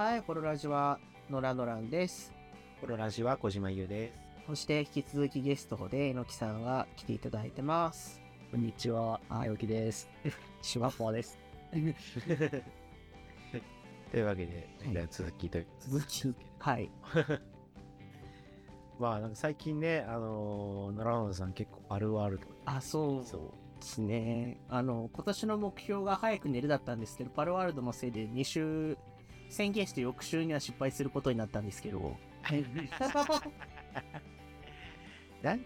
はい、ホロラジはノラノランです。コロラジは小島優です。そして引き続きゲストでえのきさんが来ていただいてます。こんにちは、あよきです。シュワッファーです。というわけで、はい続きという続き。はい。まあなんか最近ね、あのー、奈良野さん結構あるあるとあ、そうそうですね。あの、今年の目標が早く寝るだったんですけど、パルワールドのせいで2週宣言して翌週には失敗することになったんですけど。なん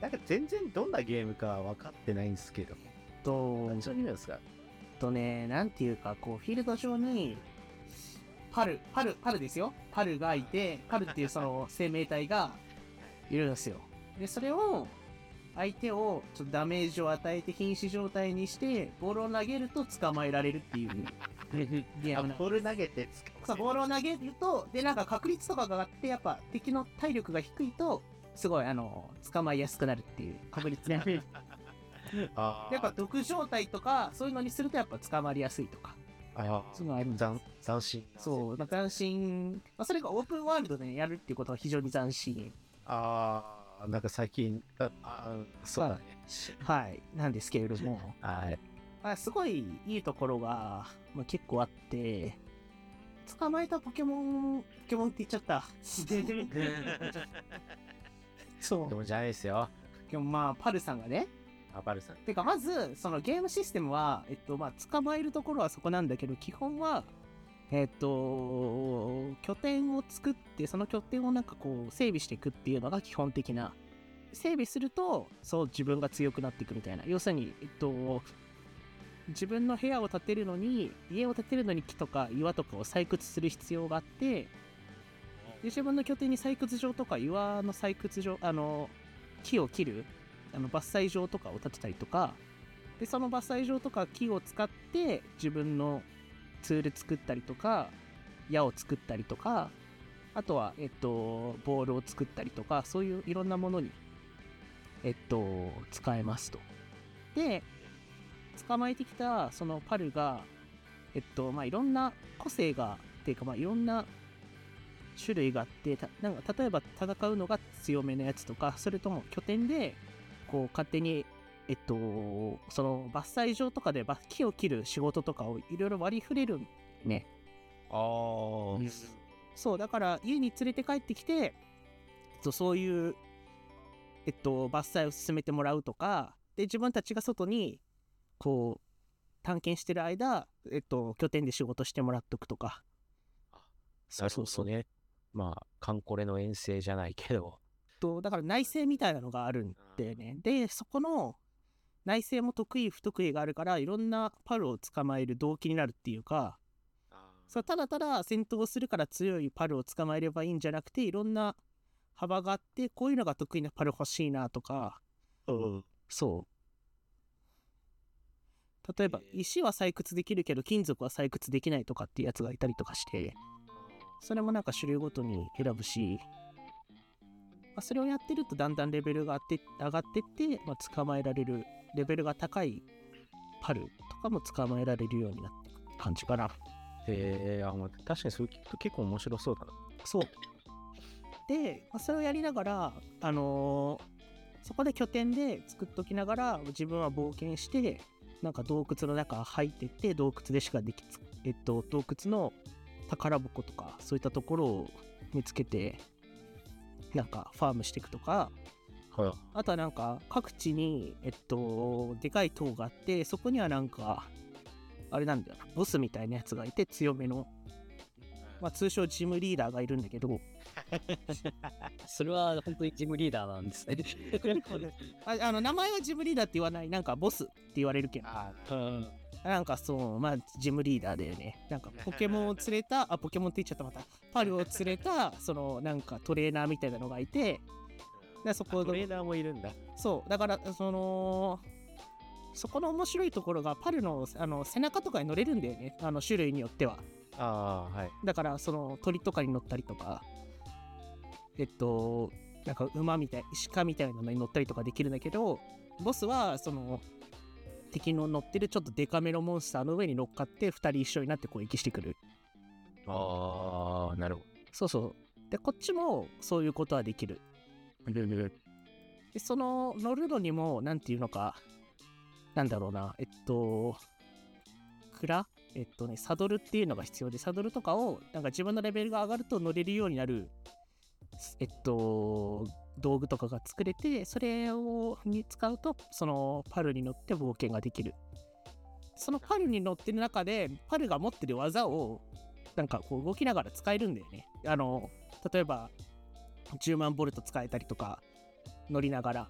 なんか全然どんなゲームか分かってないんですけど。と、何そういうのですか？とね、なんていうか、こう、フィールド上に、パル、パル、パルですよ。パルがいて、パルっていうその生命体がいるんですよ。で、それを、相手をちょっとダメージを与えて瀕死状態にして、ボールを投げると捕まえられるっていうボール投げてそう、ボールを投げると、で、なんか確率とかがあって、やっぱ敵の体力が低いと、すごい、あの、捕まえやすくなるっていう確率ね。やっぱ毒状態とか、そういうのにするとやっぱ捕まりやすいとか。あそういうのあるん斬斬新そう、まあ、斬新、まあ、それがオープンワールドで、ね、やるっていうことは非常に斬新。ああなんか最近ああそうだね。はい。なんですけれども、はい。まあ、すごいいいところが、まあ、結構あって、捕まえたポケモン、ポケモンって言っちゃった。そうで。もじゃないですよでもまあ、パルさんがね。あバルさんてか、まず、そのゲームシステムは、えっと、まあ、捕まえるところはそこなんだけど、基本は、えっと、拠点を作って、その拠点をなんかこう、整備していくっていうのが基本的な。整備すると、そう、自分が強くなっていくみたいな。要するに、えっと、自分の部屋を建てるのに、家を建てるのに木とか岩とかを採掘する必要があって、で自分の拠点に採掘場とか岩の採掘場、あの、木を切るあの伐採場とかを建てたりとかでその伐採場とか木を使って自分のツール作ったりとか矢を作ったりとかあとは、えっと、ボールを作ったりとかそういういろんなものに、えっと、使えますと。で捕まえてきたそのパルが、えっとまあ、いろんな個性がっていうか、まあ、いろんな種類があってたなんか例えば戦うのが強めのやつとかそれとも拠点でこう勝手にえっとその伐採場とかで伐木を切る仕事とかをいろいろ割り振れるね。ああそうだから家に連れて帰ってきてえっとそういうえっと伐採を進めてもらうとかで自分たちが外にこう探検してる間えっと拠点で仕事してもらっとくとか。なるほどね。まあカンコレの遠征じゃないけど。とだから内政みたいなのがあるんだよね。でそこの内政も得意不得意があるからいろんなパルを捕まえる動機になるっていうか。そうただただ戦闘するから強いパルを捕まえればいいんじゃなくていろんな幅があってこういうのが得意なパル欲しいなとか。うん。そう例えば石は採掘できるけど金属は採掘できないとかっていうやつがいたりとかしてそれもなんか種類ごとに選ぶし、まあ、それをやってるとだんだんレベルが上がって上がってって、まあ、捕まえられるレベルが高いパルとかも捕まえられるようになっていく感じかな。へえ確かにそれ聞くと結構面白そうだなそう。で、まあ、それをやりながら、あのーそこで拠点で作っときながら自分は冒険してなんか洞窟の中入ってって洞窟でしかできつえっと洞窟の宝箱とかそういったところを見つけてなんかファームしていくとか。はい。あとはなんか各地にえっとでかい塔があってそこにはなんかあれなんだよなボスみたいなやつがいて強めの。まあ通称ジムリーダーがいるんだけど それは本当にジムリーダーなんですね。ああの名前はジムリーダーって言わない。なんかボスって言われるけどなんかそうまあジムリーダーだよね。なんかポケモンを連れたあポケモンって言っちゃったまた。パルを連れたそのなんかトレーナーみたいなのがいて。でそこのトレーナーもいるんだ。そう。だからそのそこの面白いところがパルのあの背中とかに乗れるんだよね。あの種類によっては。ああはい。だからその鳥とかに乗ったりとかえっとなんか馬みたい鹿みたいなのに乗ったりとかできるんだけどボスはその敵の乗ってるちょっとデカめのモンスターの上に乗っかって2人一緒になって攻撃してくるああ、なるほそうそう。で、こっちもそういうことはできる。ど。で、その乗るのにも、なんていうのか、なんだろうな、えっと、蔵？えっとね、サドルっていうのが必要で、サドルとかを、なんか自分のレベルが上がると乗れるようになる、えっと、道具とかが作れて、それをに使うと、そのパルに乗って冒険ができる。そのパルに乗ってる中で、パルが持ってる技を、なんかこう動きながら使えるんだよね。あの、例えば、10万ボルト使えたりとか、乗りながら。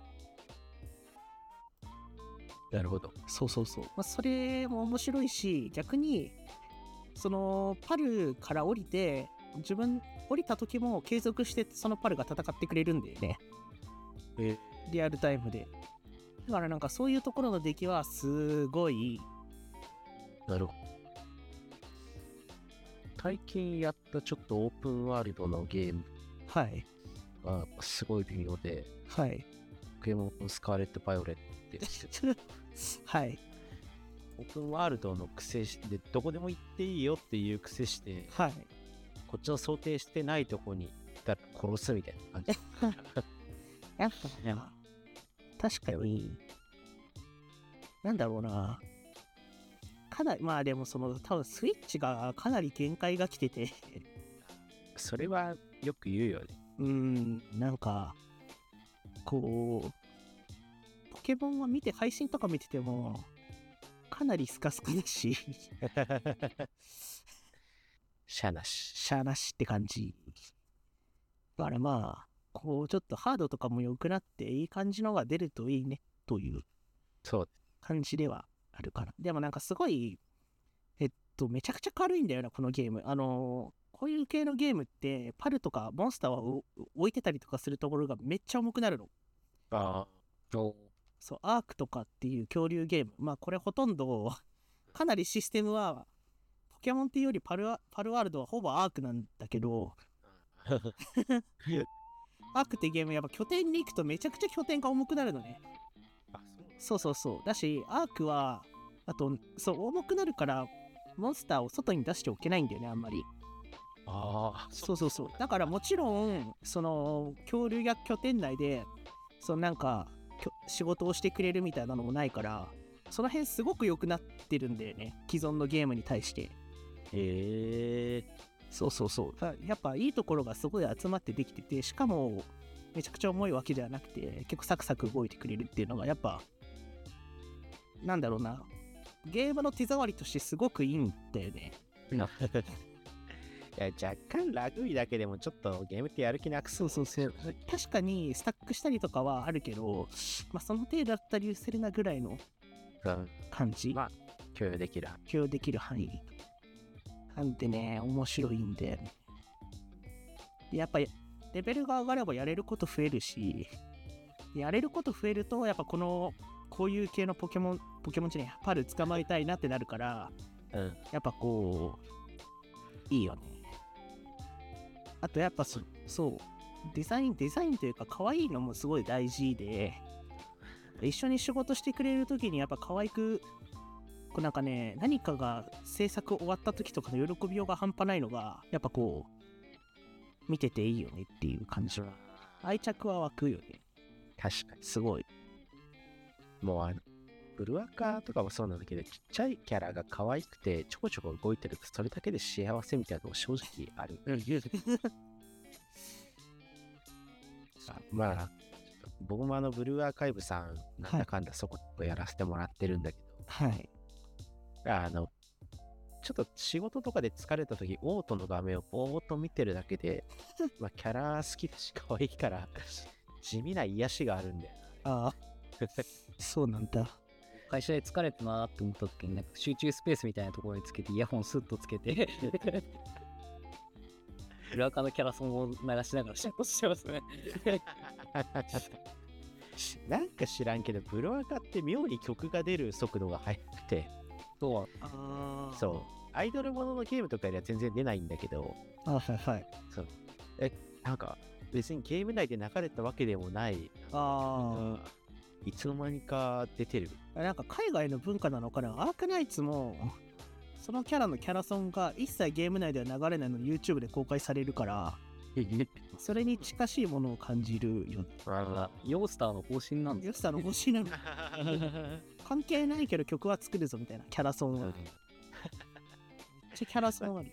なるほど。そうそうそう。まあ、それも面白いし、逆に、そのパルから降りて、自分降りた時も継続してそのパルが戦ってくれるんだよね。えリアルタイムで。だからなんかそういうところの出来はすごい、なるほど。最近やったちょっとオープンワールドのゲームはい。がすごい微妙で、はい。ポケモンスカーレット・バイオレットって、はい。オープンワールドの癖して、どこでも行っていいよっていう癖して、はい。こっちの想定してないとこに行ったら殺すみたいな感じ。やっぱ、確かに、なんだろうな。かなり、まあでもその、多分スイッチがかなり限界が来てて、それはよく言うよね。うーん、なんか、こう、ポケモンは見て、配信とか見てても、かなりスカスカだし、しゃなし。しゃーなしって感じ。だからまあ、こう、ちょっとハードとかも良くなって、いい感じのが出るといいね、という。感じではあるから。でもなんかすごい、えっと、めちゃくちゃ軽いんだよな、このゲーム。あのーこういう系のゲームって、パルとかモンスターを置いてたりとかするところがめっちゃ重くなるの。ああ。そう、アークとかっていう恐竜ゲーム。まあこれほとんど、かなりシステムは、ポケモンっていうよりパルワパルワールドはほぼアークなんだけど、アークってゲームやっぱ拠点に行くとめちゃくちゃ拠点が重くなるのね。あそうそうそう。だし、アークは、あと、そう、重くなるから、モンスターを外に出しておけないんだよね、あんまり。ああ。そうそうそう。だからもちろん、その、恐竜や拠点内で、そのなんか、仕事をしてくれるみたいなのもないから、その辺すごく良くなってるんだよね。既存のゲームに対して。へえ。そうそうそう。だやっぱいいところがすごい集まってできてて、しかも、めちゃくちゃ重いわけではなくて、結構サクサク動いてくれるっていうのが、やっぱ、なんだろうな。ゲームの手触りとしてすごくいいんだよね。いや若干ラグいだけでもちょっとゲームってやる気なくそうそうそう。確かにスタックしたりとかはあるけど、まあその程度だったりするなぐらいのうん感じ、まあ共有できる。許容できる範囲。なんでね、面白いんで。でやっぱりレベルが上がればやれること増えるし、やれること増えると、やっぱこの、こういう系のポケモン、ポケモンじゃねえパル捕まえたいなってなるから、うん。やっぱこう、いいよね。あとやっぱそそう、デザイン、デザインというか可愛いのもすごい大事で、一緒に仕事してくれるときにやっぱ可愛く、こうなんかね、何かが制作終わった時とかの喜びようが半端ないのが、やっぱこう、見てていいよねっていう感じ。愛着は湧くよね。確かに。すごい。もうあの、ブルワカーとかもそうなんだけど、ちっちゃいキャラが可愛くてちょこちょこ動いてるとそれだけで幸せみたいなのも正直ある。あまあ、僕もあのブルーアーカイブさん、なんだかんだそこやらせてもらってるんだけはい。ど、あの、ちょっと仕事とかで疲れた時、オートの画面をぼーっと見てるだけで、まあ、キャラ好きだし可愛いから、地味な癒しがあるんだよああ、そうなんだ。会社で疲れたなーって思った時に、なんか集中スペースみたいなところにつけて、イヤホンスッとつけて、裏側のキャラソンを流しながら仕事してますね。な。なんか知らんけど、ブルワカって妙に曲が出る速度が速くて、そう。ああそう、アイドルもののゲームとかよりは全然出ないんだけど、あはいはい。なんか別にゲーム内で流れたわけでもない、あいつの間にか出てる。あ。なんか海外の文化なのかな？アークナイツも、そのキャラのキャラソンが一切ゲーム内では流れないのに YouTube で公開されるから それに近しいものを感じるよ。あヨースターの方針なんですよしさんの欲しいなの 関係ないけど曲は作るぞみたいなキャラソンは。めっちゃキャラソンある。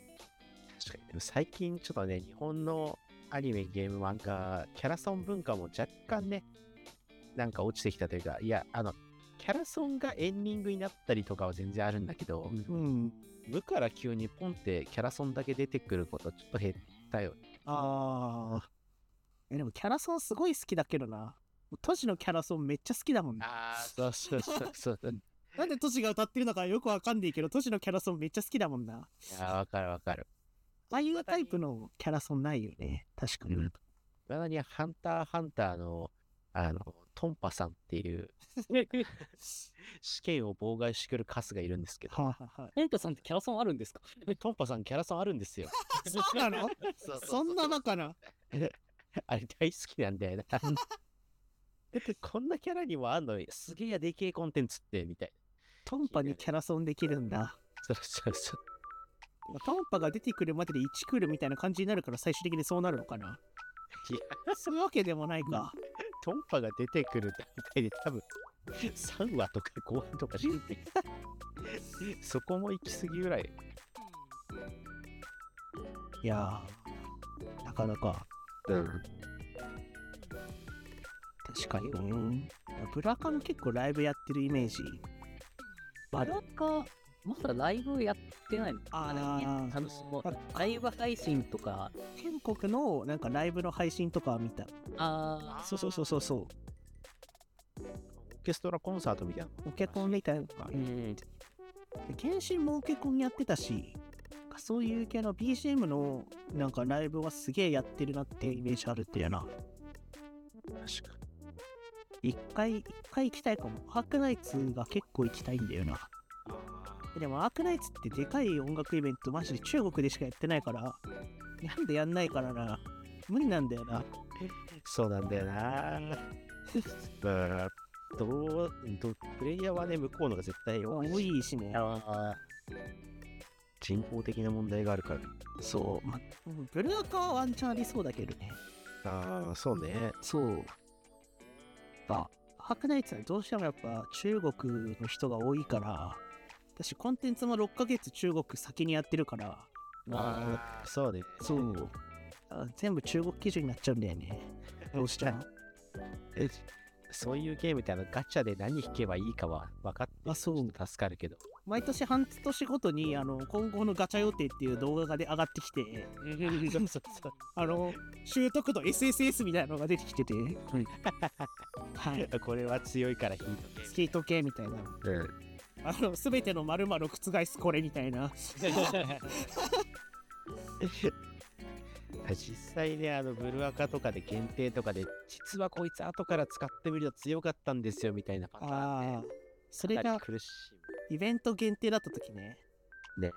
確かに。でも最近ちょっとね、日本のアニメ、ゲーム、漫画、キャラソン文化も若干ね、なんか落ちてきたというか、いや、あの、キャラソンがエンディングになったりとかは全然あるんだけど、うん。無から急にポンってキャラソンだけ出てくることちょっと減ったよね。ああえでもキャラソンすごい好きだけどなトシのキャラソンめっちゃ好きだもんね。ああ、そうそうそうそう。なんでトシが歌ってるのかよくわかんないけどトシのキャラソンめっちゃ好きだもんな。いや、わかるわかる。ああいうタイプのキャラソンないよね。確かに、うん。まだにハンターハンターの、あの、トンパさんっていう 試験を妨害してくるカスがいるんですけど、はいはいはいヘントさんってキャラソンあるんですか？トンパさんキャラソンあるんですよ。そうなの？そうそうそんなのかな。あれ大好きなんだよな。だってこんなキャラにもあんのにすげえやでけえコンテンツってみたいトンパにキャラソンできるんだな。そうそうそう。トンパが出てくるまでで1クールみたいな感じになるから最終的にそうなるのかないや、そういうわけでもないか。トンパが出てくる段階で多分3話とか5話とかしてそこも行き過ぎぐらい。いやー、なかなかうん。確かに。うん。ブラカも結構ライブやってるイメージ。バラカ、まだライブやってないの？あーなんかねあのあライブ配信とか、全国のなんかライブの配信とかは見た。あそうそうそうそうそう。オーケストラコンサートみたいな。オケコンみたいなのがー、うん、検診もオケコンやってたし、そういう系の BGM のなんかライブはすげえやってるなってイメージあるってやな。確か一回、一回行きたいかも。アークナイツが結構行きたいんだよな。でもアークナイツってでかい音楽イベントマジで中国でしかやってないから、なんでやんないからな。無理なんだよな。そうなんだよな。うんどうどプレイヤーはね、向こうのが絶対多いしね。あ人工的な問題があるから。そう。まうんブルーカはワンチャンありそうだけどね。ああ、そうね。そう。あ、アークナイツはどうしてもやっぱ中国の人が多いから、私コンテンツも6ヶ月中国先にやってるから、ーああ、そうね。そう。あ全部中国基準になっちゃうんだよね。どうしても。えそういうゲームってあのガチャで何引けばいいかは分かってあそう助かるけど。毎年半年ごとにあの今後のガチャ予定っていう動画がで上がってきて、そうそうそう。あの習得度 SSS みたいなのが出てきてて、はい。これは強いから引いとけ。スケート系みたいな。うん。あの、すべての〇〇を覆すこれみたいな。実際ね、あの、ブルアカとかで限定とかで、実はこいつ後から使ってみると強かったんですよみたいなパターンああ、それがイベント限定だった時ね。い。ね。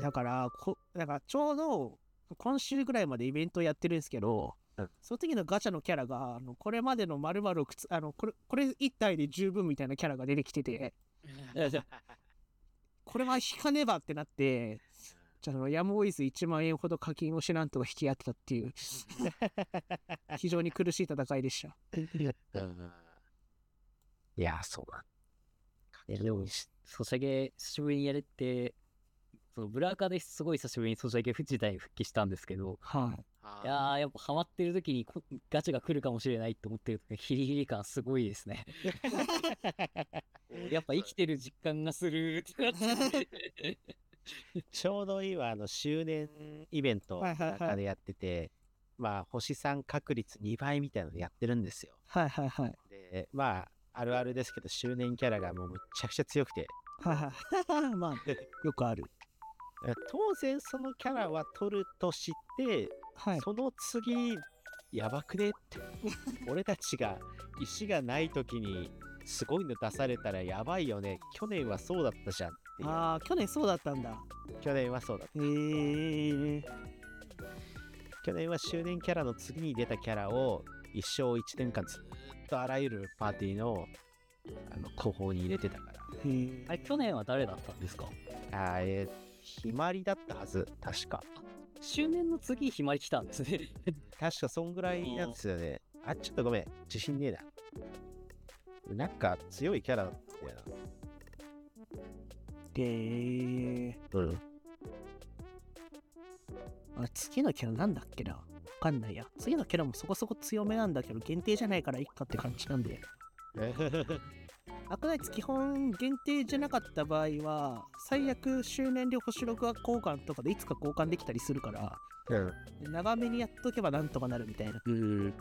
だから、こだからちょうど今週ぐらいまでイベントやってるんですけど、うんその時のガチャのキャラが、あのこれまでの〇〇をくつあのこれ、これ1体で十分みたいなキャラが出てきてて、これは引かねばってなって、じゃああのやむを得ず1万円ほど課金をしなんとか引き合ってたっていう、非常に苦しい戦いでした。うんいや、そうなんいやでも、しソシャゲ久しぶりにやれって、そのブラーカですごい久しぶりにソシャゲ自体復帰したんですけど、はい。いやー、やっぱハマってる時にこガチャが来るかもしれないって思ってる時ヒリヒリ感すごいですね。やっぱ生きてる実感がするってなって。ちょうどいいわ、あの、周年イベントでやってて、まあ、星3確率2倍みたいなのやってるんですよ。はいはいはい。で、まあ、あるあるですけど、周年キャラがもうむっちゃくちゃ強くて。まあ、よくある。え当然そのキャラは取るとして、はい。その次、やばくねって。俺たちが石がない時にすごいの出されたらやばいよね。去年はそうだったじゃんっていう。ああ、去年そうだったんだ。去年はそうだった。へえ。去年は周年キャラの次に出たキャラを一生一年間ずっとあらゆるパーティーのあの後方に入れてたから。あれ、去年は誰だったんですか？あーえーひまりだったはず、確か。周年の次、ひまり来たんですね。確かそんぐらいなんですよね。あ、ちょっとごめん。自信ねえな。なんか強いキャラだったよで、な。うん。あ次のキャラなんだっけな？わかんないや。次のキャラもそこそこ強めなんだけど、限定じゃないからいっかって感じなんで。アクナイツ基本限定じゃなかった場合は、最悪周年で星録画交換とかでいつか交換できたりするから、うん。長めにやっとけばなんとかなるみたいなうん。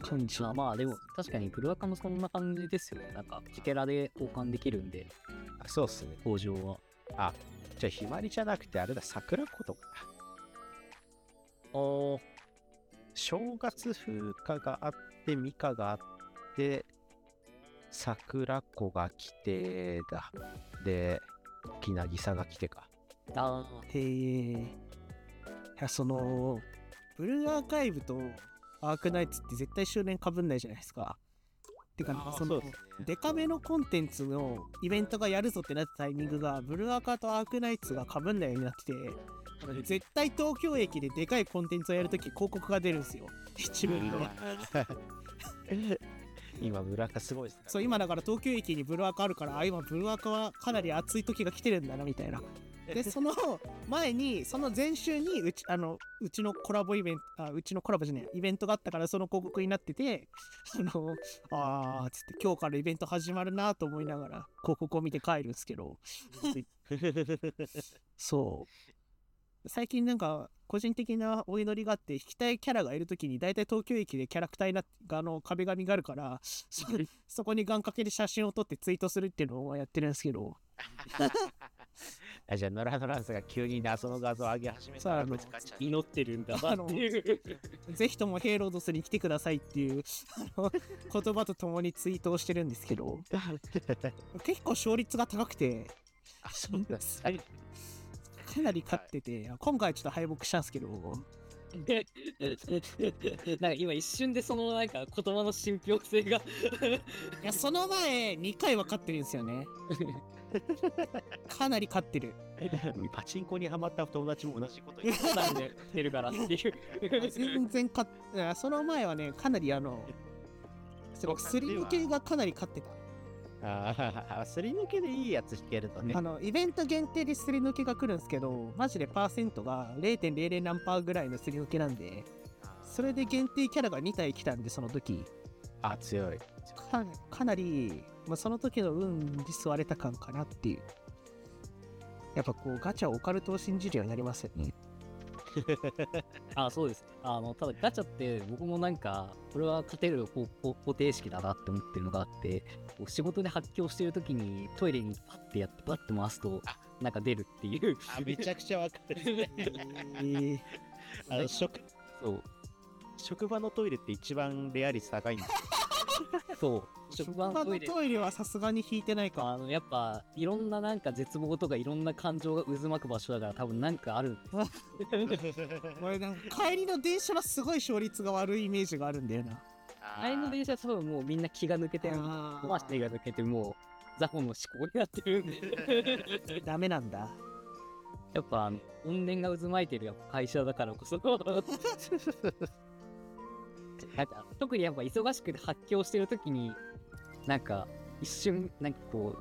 感じ。まあまあ、でも確かにブルアカもそんな感じですよね。なんか、キャラで交換できるんで、あそうっすね。工場は。じゃあ、ひまりじゃなくて、あれだ、桜子とか。あ正月風花があって、ミカがあって、桜子が来てだ。で、きなぎさが来てか。あへえ。いや、その、ブルーアーカイブとアークナイツって絶対周年かぶんないじゃないですか。てか、その、ですね。デカめのコンテンツのイベントがやるぞってなったタイミングが、ブルーアーカーとアークナイツがかぶんないようになってて、絶対東京駅ででかいコンテンツをやるとき広告が出るんですよ。一部の。今、村かすごいですね。そう、今だから東京駅にブルーアーカーあるから、あ、今ブルーアーカーはかなり暑い時が来てるんだな、みたいな。で、その前に、その前週にうち、あの、うちのコラボイベント、あ、うちのコラボじゃない、イベントがあったから、その広告になってて、あの、あー、つって、今日からイベント始まるなと思いながら、広告を見て帰るんですけど、そう。最近なんか、個人的なお祈りがあって、引きたいキャラがいるときに、大体東京駅でキャラクターになって、あの、壁紙があるから、そそこに願掛けで写真を撮ってツイートするっていうのを やってるんですけど、あじゃあ、ノラノランスが急に謎の画像を上げ始めたら、祈ってるんだあのぜひともヘイロードスに来てくださいっていう あの言葉とともにツイートをしてるんですけど、結構勝率が高くて、あ、そうです。かなり勝ってて、今回ちょっと敗北したんですけど、なんか今一瞬でそのなんか言葉の信憑性がいや、その前2回は勝ってるんですよね。かなり勝ってる。パチンコにはまった友達も同じこと言ってるからっていう。全然勝っその前はね、かなりあの、そ のすり抜けがかなり勝ってた。ああ、すり抜けでいいやつ弾けるとねあ。の、イベント限定ですり抜けが来るんですけど、マジでパーセントが0.00何パーぐらいのすり抜けなんで、それで限定キャラが2体来たんで、その時。あ、強い。かかなり、まあ、その時の運に吸われた感かなっていう。やっぱこう、ガチャオカルトを信じるようになりますよね。あ、そうです。あの、ただガチャって僕もなんか、これは勝てる方方方程式だなって思ってるのがあって、こう仕事で発狂してる時にトイレにパッてやって、パッて回すと、なんか出るっていう。あ、めちゃくちゃわかる。えー、あの職そう。職場のトイレって一番レア率高いんですよ。そう。職場のトイレ。トイレはさすがに引いてないか。あのやっぱいろんななんか絶望とかいろんな感情が渦巻く場所だから多分なんかあるんですよ 俺なんか帰りの電車はすごい勝率が悪いイメージがあるんだよな。あれの電車は多分もうみんな気が抜けてあー回してが抜けてもうザホの思考になってるんで ダメなんだ。やっぱあの怨念が渦巻いてるやっぱ会社だからこそなんか特にやっぱ忙しくて発狂してる時になんか一瞬なんかこ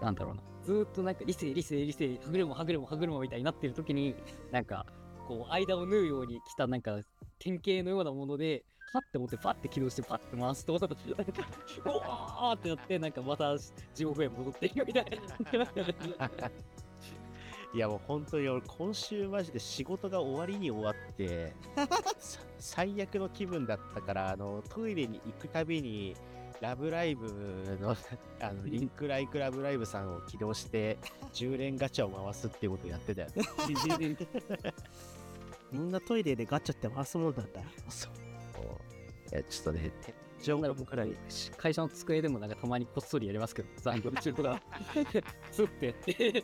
うなんだろうな。ずっとなんか理性理性理性歯車歯車歯車みたいになってる時になんかこう間を縫うように来たなんか典型のようなものでパッて持ってパッて起動してパッて回すとなんかうわーってなってなんかまた地獄へ戻っていくみたいな。いやもう本当に俺今週マジで仕事が終わりに終わって さ最悪の気分だったからあのトイレに行くたびにラブライブのあのリンクライクラブライブさんを起動して10連ガチャを回すっていうことをやってたよね。みんなトイレでガチャって回すもんだ。そういやちょっとね天井が僕らに会社の机でもなんかたまにこっそりやりますけど、残業中とか、スッてやって、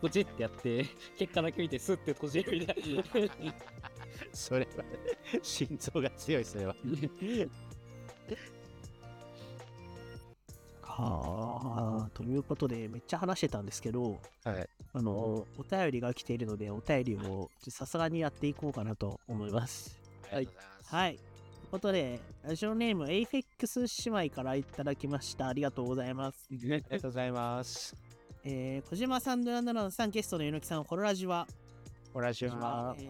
ポチってやって、結果だけ見てスッて閉じるみたいな。それは心臓が強いそれは。か はあ、ということで、めっちゃ話してたんですけど、はい。あの、お便りが来ているので、お便りをさすがにやっていこうかなと思います。はい。はい。ことで、ラジオネーム、エイフェックス姉妹からいただきました。ありがとうございます。ありがとうございます。えー、小島さん、ドラナランさん、ゲストの榎木さん、ホロラジは、おらしは？え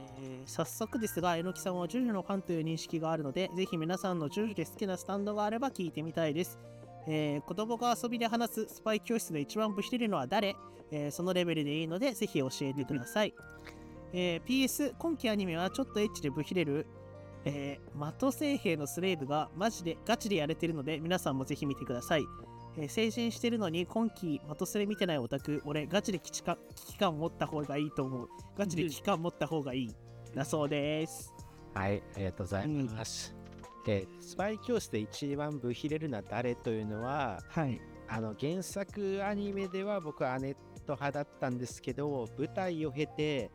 ー早速ですが、榎木さんはジョジョのファンという認識があるので、ぜひ皆さんのジョジョで好きなスタンドがあれば聞いてみたいです。えー子供が遊びで話すスパイ教室で一番ブヒれるのは誰、えーそのレベルでいいので、ぜひ教えてください。えー PS、今期アニメはちょっとエッチでブヒれる、えー、的星兵のスレーブがマジでガチでやれてるので、皆さんもぜひ見てください。えー成人してるのに今期的スレ見てないオタク、俺ガチで危機感危機感持った方がいいと思う。ガチで危機感持った方がいい。だそうです。はい、ありがとうございます。で、スパイ教室で一番ブヒレるのは誰というのは、はい。あの原作アニメでは僕はアネット派だったんですけど、舞台を経て、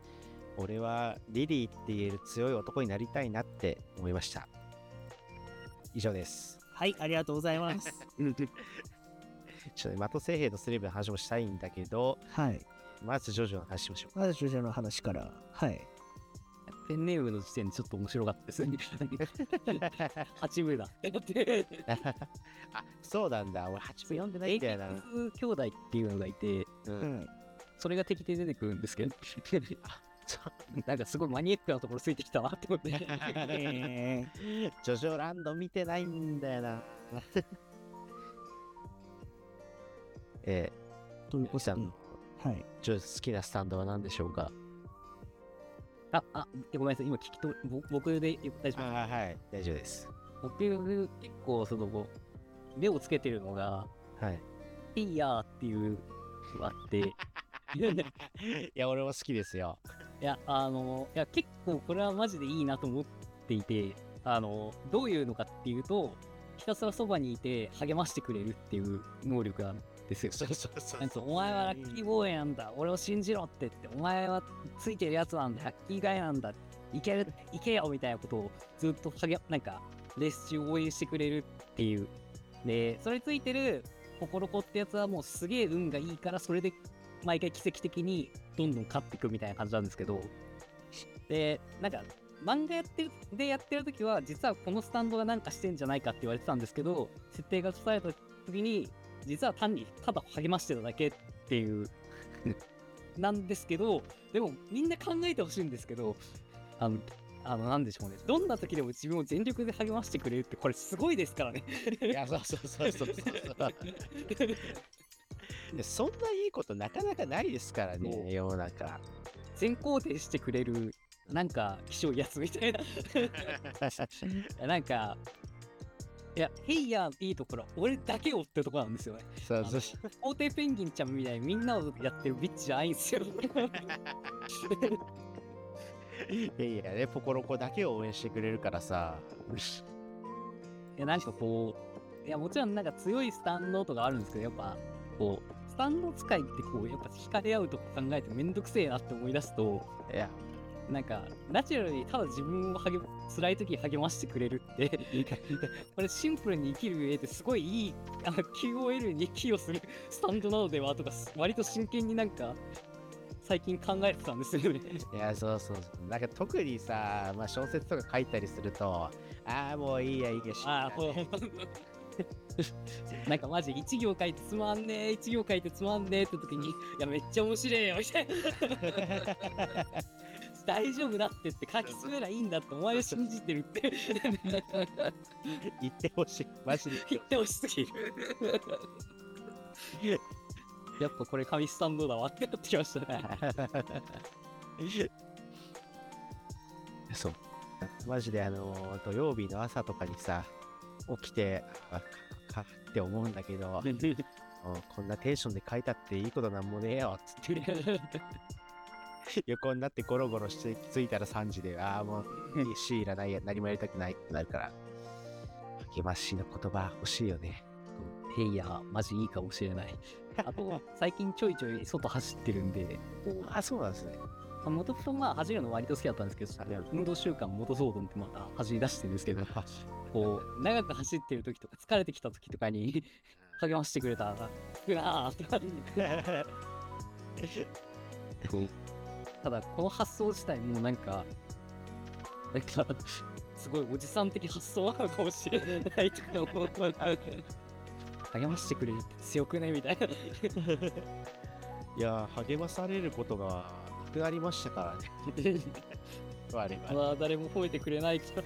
俺はリリーって言える強い男になりたいなって思いました。以上です。はい、ありがとうございます。ちょっと的星兵のスレーブの話もしたいんだけど、はい。まずジョジョの話しましょう。まず、ジョジョの話から。はい。ペンネームの時点でちょっと面白かったですね。八部だ。あ、そうなんだ。俺8部読んでないんだよな。兄弟っていうのがいて、う、うんん。それが敵で出てくるんですけど、なんかすごいマニアックなところついてきたなって思って。えー、ジョジョランド見てないんだよな。えー、ということ？でさん、はい。ジョ好きなスタンドは何でしょうか？あ、あ、ごめんなさい、今聞きと、ぼ僕で大丈夫。あはい、大丈夫です。僕、結構、その、目をつけてるのが、はい。ピーヤーっていうあって、い いや、俺も好きですよ。や、あの、いや、結構これはマジでいいなと思っていて、あの、どういうのかっていうと、ひたすらそばにいて励ましてくれるっていう能力なんですよ。そうそうそうなんかお前はラッキーボーイなんだ、俺を信じろって言って、お前はついてるやつなんだ、ラッキーガイなんだ、いける、いけよみたいなことをずっと励なんか、レース中応援してくれるっていう。で、それついてるポコロコってやつはもうすげえ運がいいから、それで毎回奇跡的にどんどん勝っていくみたいな感じなんですけど、で、なんか、漫画やってる、でやってる時は、実はこのスタンドがなんかしてんじゃないかって言われてたんですけど、設定が伝えた時に、実は単にただ励ましてただけっていう なんですけどでもみんな考えてほしいんですけどあのあのなんでしょうね。どんな時でも自分を全力で励ましてくれるってこれすごいですからね。いや、そうそうそうそうそう そんないいことなかなかないですからね、世の中。全肯定してくれるなんか気象いやつみたいな。なんかいやヘイヤーいいところ俺だけをってとこなんですよね。そうそう皇帝ペンギンちゃんみたいにみんなをやってるビッチじゃないんですよ。いやいやね、ポコロコだけを応援してくれるからさ。いや、なんかこう、いや、もちろんなんか強いスタンドとかあるんですけど、やっぱ、こう、スタンド使いってこう、やっぱ惹かれ合うとか考えてめんどくせえなって思い出すと、いや、なんか、ナチュラルにただ自分を励ま辛い時に励ましてくれるって、これシンプルに生きる上ですごいいい、あの、QOL に寄与するスタンドなのではとか、割と真剣になんか、最近考えてたんですよね。いや、そうそうそう。なんか特にさ、まあ、小説とか書いたりすると、ああ、もういいや、いいや、しああ、ほう。なんかマジ一行書いてつまんねえ、一行書いてつまんねえって時に、いや、めっちゃ面白いよ、みたいな。大丈夫だってって書き進めりゃいいんだってお前を信じてるって言ってほしい。マジで。言ってほしすぎる。やっぱこれ紙スタンドだわってなってきましたね。そう。マジであの土曜日の朝とかにさ、起きて、あかかって思うんだけど、もうこんなテンションで書いたっていいことなんもねえよ、つって。横になってゴロゴロして気づいたら3時で、ああ、もう、しいらないや、何もやりたくないってなるから、励ましの言葉欲しいよね。ヘイヤー、マジいいかもしれない。あと、最近ちょいちょい外走ってるんで、あ、そうなんですね。もともとまあ走るの割と好きだったんですけど、運動習慣元騒動ってまた走り出してるんですけど、こう、長く走ってる時とか疲れてきた時とかに、励ましてくれた。うわーって。ただ、この発想自体もうなんか、なんか、すごいおじさん的発想なのかもしれないとか思う。励ましてくれるって強くねみたいな。いやー、励まされることがなくなりましたからね。我々。まあ、誰も褒めてくれないけど。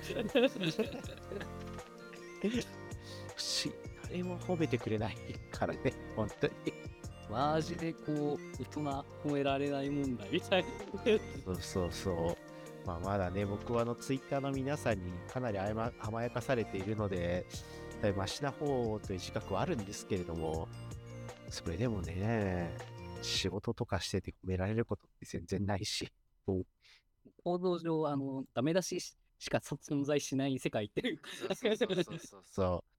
誰も褒めてくれないからね、本当に。マジでこう、大人褒められない問題みたいな。そうそうそう。まあ、まだね、僕はあのツイッターの皆さんにかなり甘甘やかされているので、だいぶマシな方という自覚はあるんですけれども、それでもね、仕事とかしてて褒められることって全然ないし、報道上、あの、ダメ出しししか存在しない世界っていう。そうそうそうそう。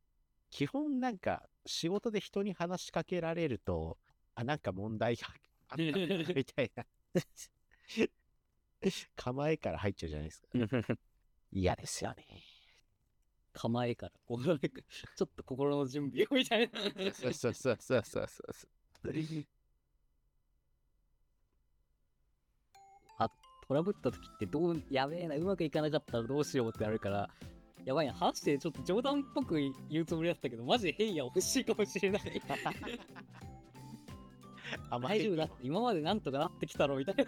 基本なんか仕事で人に話しかけられると、あ、なんか問題があったみたいな構えから入っちゃうじゃないですか。嫌ですよね。構えから、ちょっと心の準備をみたいな。そうそうそうそうそうそう。トラブった時ってどう、やべえな、うまくいかなかったらどうしようってなるから、やばいな、話してちょっと冗談っぽく言うつもりだったけど、マジで変や欲しいかもしれない。大丈夫だって、今までなんとかなってきたろみたいな。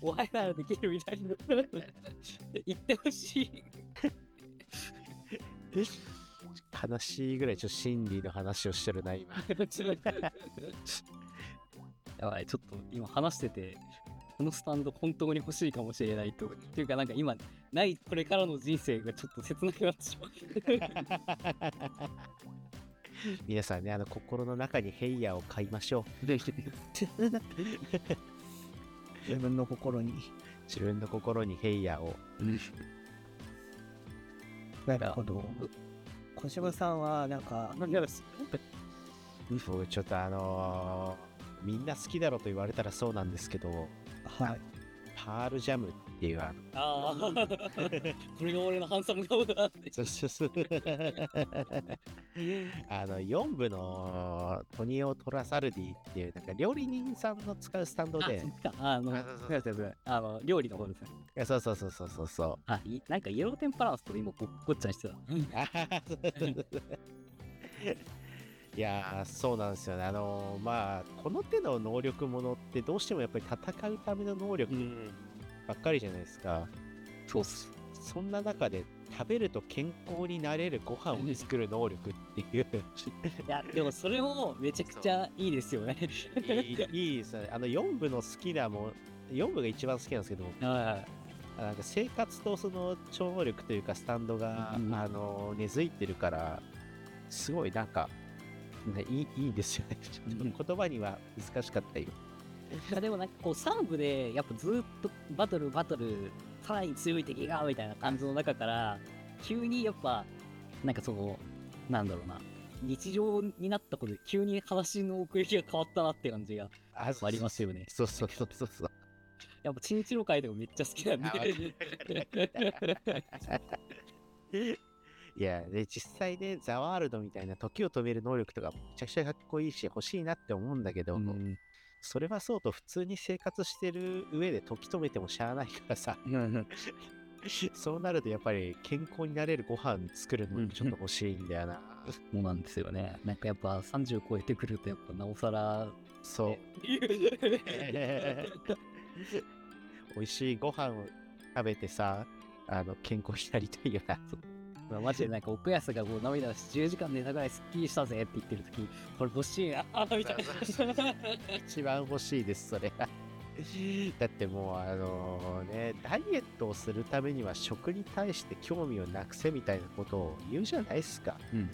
お前ならできるみたいな。言ってほしい。悲しいぐらいちょっと心理の話をしてるな、今。やばい、ちょっと今話してて、このスタンド本当に欲しいかもしれないと。っていうか、なんか今、ないこれからの人生がちょっと切なくなってしまう。皆さんね、あの心の中にヘイヤーを買いましょう。自分の心に。自分の心にヘイヤーを。なるほど。小島さんは、なんか、僕ちょっとあのーみんな好きだろと言われたらそうなんですけど、はい。パールジャムっていうあの、ああ、これが俺のハンサム顔だって。そうそうそうあの4部のトニオ・トラサルディっていうなんか料理人さんの使うスタンドで、ああの、あの料理の方ですね。いやそうそうそうそうそうそう。あ、いなんかイエローテンパランスと今ごごっちゃにしてた。いやーそうなんですよね。あのーまあこの手の能力ものってどうしてもやっぱり戦うための能力ばっかりじゃないですか。そうっす。そんな中で食べると健康になれるご飯を作る能力っていういや、でもそれもめちゃくちゃいいですよね。いいいいですよね。あの4部の好きなもん4部が一番好きなんですけどはなんか生活とその超能力というかスタンドが、うんあの根付いてるからすごいなんか、ね、いいいいですよね ちょっとうん言葉には難しかったよ、でもなんかこう3部でやっぱずーっとバトルバトルさらに強い敵がみたいな感じの中から急にやっぱなんかそのなんだろうな日常になったことで急に話の奥行きが変わったなって感じがあありますよね。そうそうそうそうそうやっぱチンチロ会とかめっちゃ好きなんで。いやで実際ねザワールドみたいな時を止める能力とかめちゃくちゃかっこいいし欲しいなって思うんだけど、うんそれはそうと普通に生活してる上で時止めてもしゃあないからさ そうなるとやっぱり健康になれるご飯作るのにちょっと欲しいんだよな。そうなんですよね。なんかやっぱ30超えてくるとやっぱなおさら。そう。美味しいご飯を食べてさ、あの健康になりたいよな。まあマジでなんか奥安がこう涙して10時間寝たぐらいスッキリしたぜって言ってる時これ欲しいなみたいな。一番欲しいです、それが。だってもうあのね、ダイエットをするためには食に対して興味をなくせみたいなことを言うじゃないですか。うん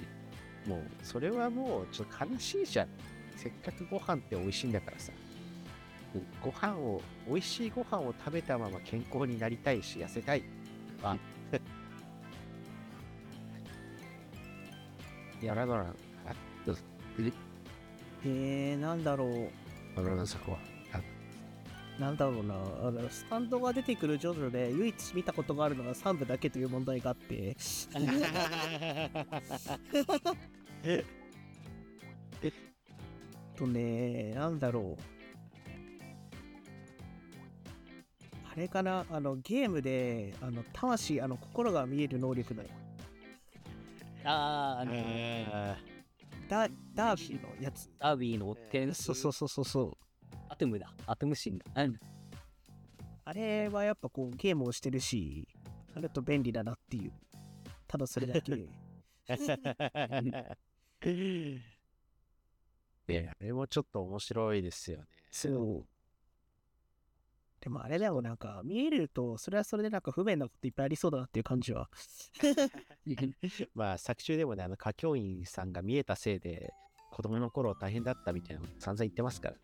もうそれはもうちょっと悲しいじゃん。せっかくご飯って美味しいんだからさ。ご飯を、美味しいご飯を食べたまま健康になりたいし、痩せたい。あ、やらなら、あ、どうぞ。えー、なんだろう。あそこは。なんだろうな。あの、スタンドが出てくるジョジョで唯一見たことがあるのが3部だけという問題があって。とね、なんだろう。あれかなあの、ゲームで、あの、魂、あの、心が見える能力の、あー、あの、あダダービーのやつ。ダービーの天そうそうそうそうそう。アトムだ。アトムシンだ。うん。あれはやっぱこう、ゲームをしてるし、あると便利だなっていう。ただそれだけ。ーねあれもちょっと面白いですよね。そう。でもあれでもなんか、見えると、それはそれでなんか不便なこといっぱいありそうだなっていう感じは。まあ作中でもね、あの歌教員さんが見えたせいで、子供の頃大変だったみたいなこと散々言ってますから。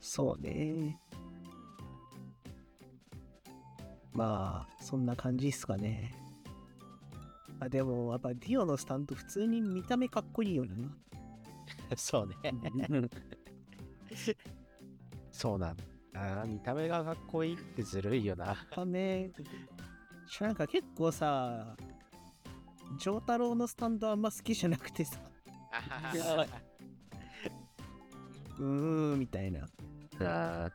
そうね。まあ、そんな感じっすかね。あでも、やっぱディオのスタンド、普通に見た目かっこいいよな。そうね。そうなんだ。あー見た目がかっこいいってずるいよな。た目、なんか結構さ、丈太郎のスタンドあんま好きじゃなくてさ、やばい。うーん、みたいな。ああ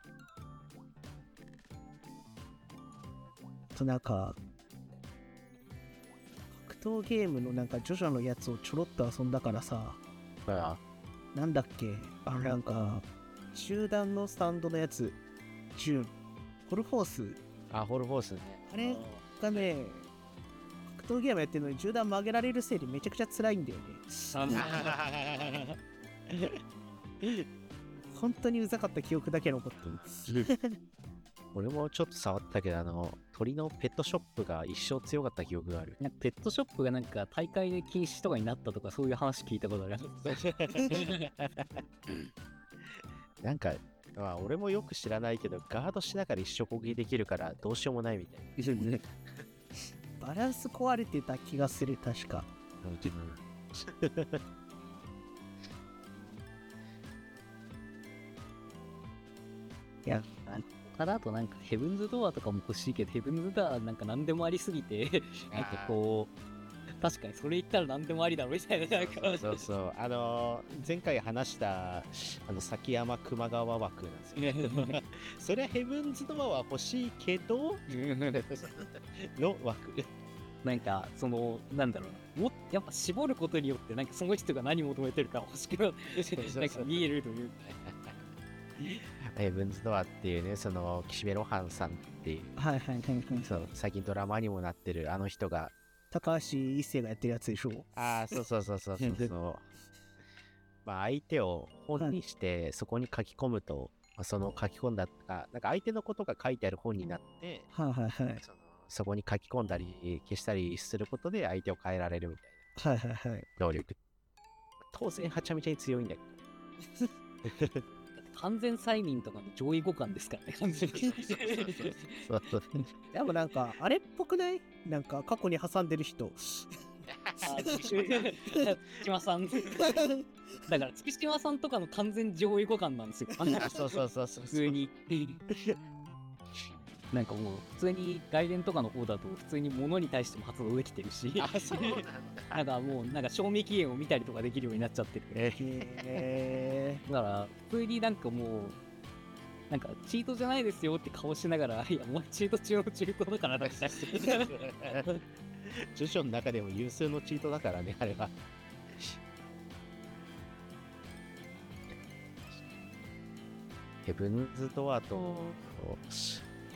となんか、格闘ゲームのなんかジョジョのやつをちょろっと遊んだからさ、なんだっけ？あのなんか、集団のスタンドのやつ、ジュン、ホルフォース、あ、ホールフォースね。あれがね、格闘ゲームやってるのに銃弾曲げられるせいでめちゃくちゃ辛いんだよね。本当にうざかった記憶だけ残ってる。俺もちょっと触ったけど、あの、鳥のペットショップが一生強かった記憶がある。ペットショップがなんか大会で禁止とかになったとかそういう話聞いたことある。なんか、まあ、俺もよく知らないけど、ガードしながら一生攻撃できるからどうしようもないみたいな。バランス壊れてた気がする、確か。いや、ただあとなんかヘブンズドアとかも欲しいけどヘブンズドアなんか何でもありすぎてなんかこう確かにそれ言ったら何でもありだろみたいなそうそう。あのー前回話した、あの、崎山熊川枠なんですよ。ねそれはヘブンズドアは欲しいけど、の枠。なんかそのなんだろうなもやっぱ絞ることによってなんかその人が何求めてるか欲しくななんか見えるというヘブンズドアっていうね、その、岸辺露伴さんっていう、はいはいはいはい。そう、最近ドラマにもなってるあの人が、高橋一生がやってるやつでしょ？ああ、そうそうそうそうそうそう。まあ、相手を本にして、そこに書き込むと、まあその書き込んだか、なんか相手のことが書いてある本になって、はいはいはい。そのそこに書き込んだり、消したりすることで相手を変えられるみたいはいはいはい。な能力。当然、はちゃめちゃに強いんだけど。完全催眠とかの上位互換ですからね。完全に。でもなんか、あれっぽくない？なんか過去に挟んでる人。あ月島さん。だから月島さんとかの完全上位互換なんですよ。そうそうそうそう。普通になんかもう普通に外伝とかの方だと普通に物に対しても発動できてるし。あ、そうなんかもうなんか賞味期限を見たりとかできるようになっちゃってる。えへだから普通になんかもうなんかチートじゃないですよって顔しながらいやもうチート中のチートだからだってー、著書の中でも有数のチートだからね、あれは。ヘブンズドアと、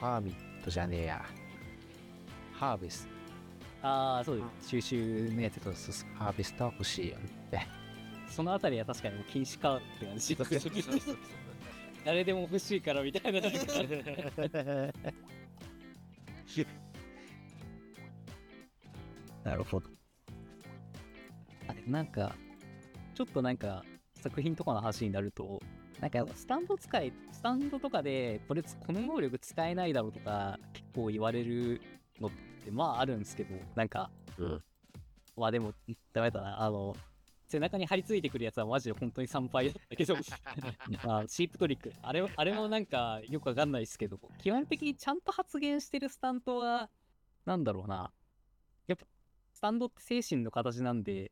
ファーミットじゃねえや。ハーベスああそうです収集のやつト、そうそうハーベストは欲しいよね。そのあたりは確かに禁止かって感じ誰でも欲しいからみたいななるほど。あでもなんかちょっとなんか作品とかの話になるとなんかスタンド使いスタンドとかでこれつこの能力使えないだろうとか結構言われるのってまああるんですけどなんかうん。まあでもダメだな。あの背中に張り付いてくるやつはマジで本当に参拝だったけど まあシープトリック。あれあれもなんかよくわかんないですけど基本的にちゃんと発言してるスタンドはなんだろうな。やっぱスタンドって精神の形なんで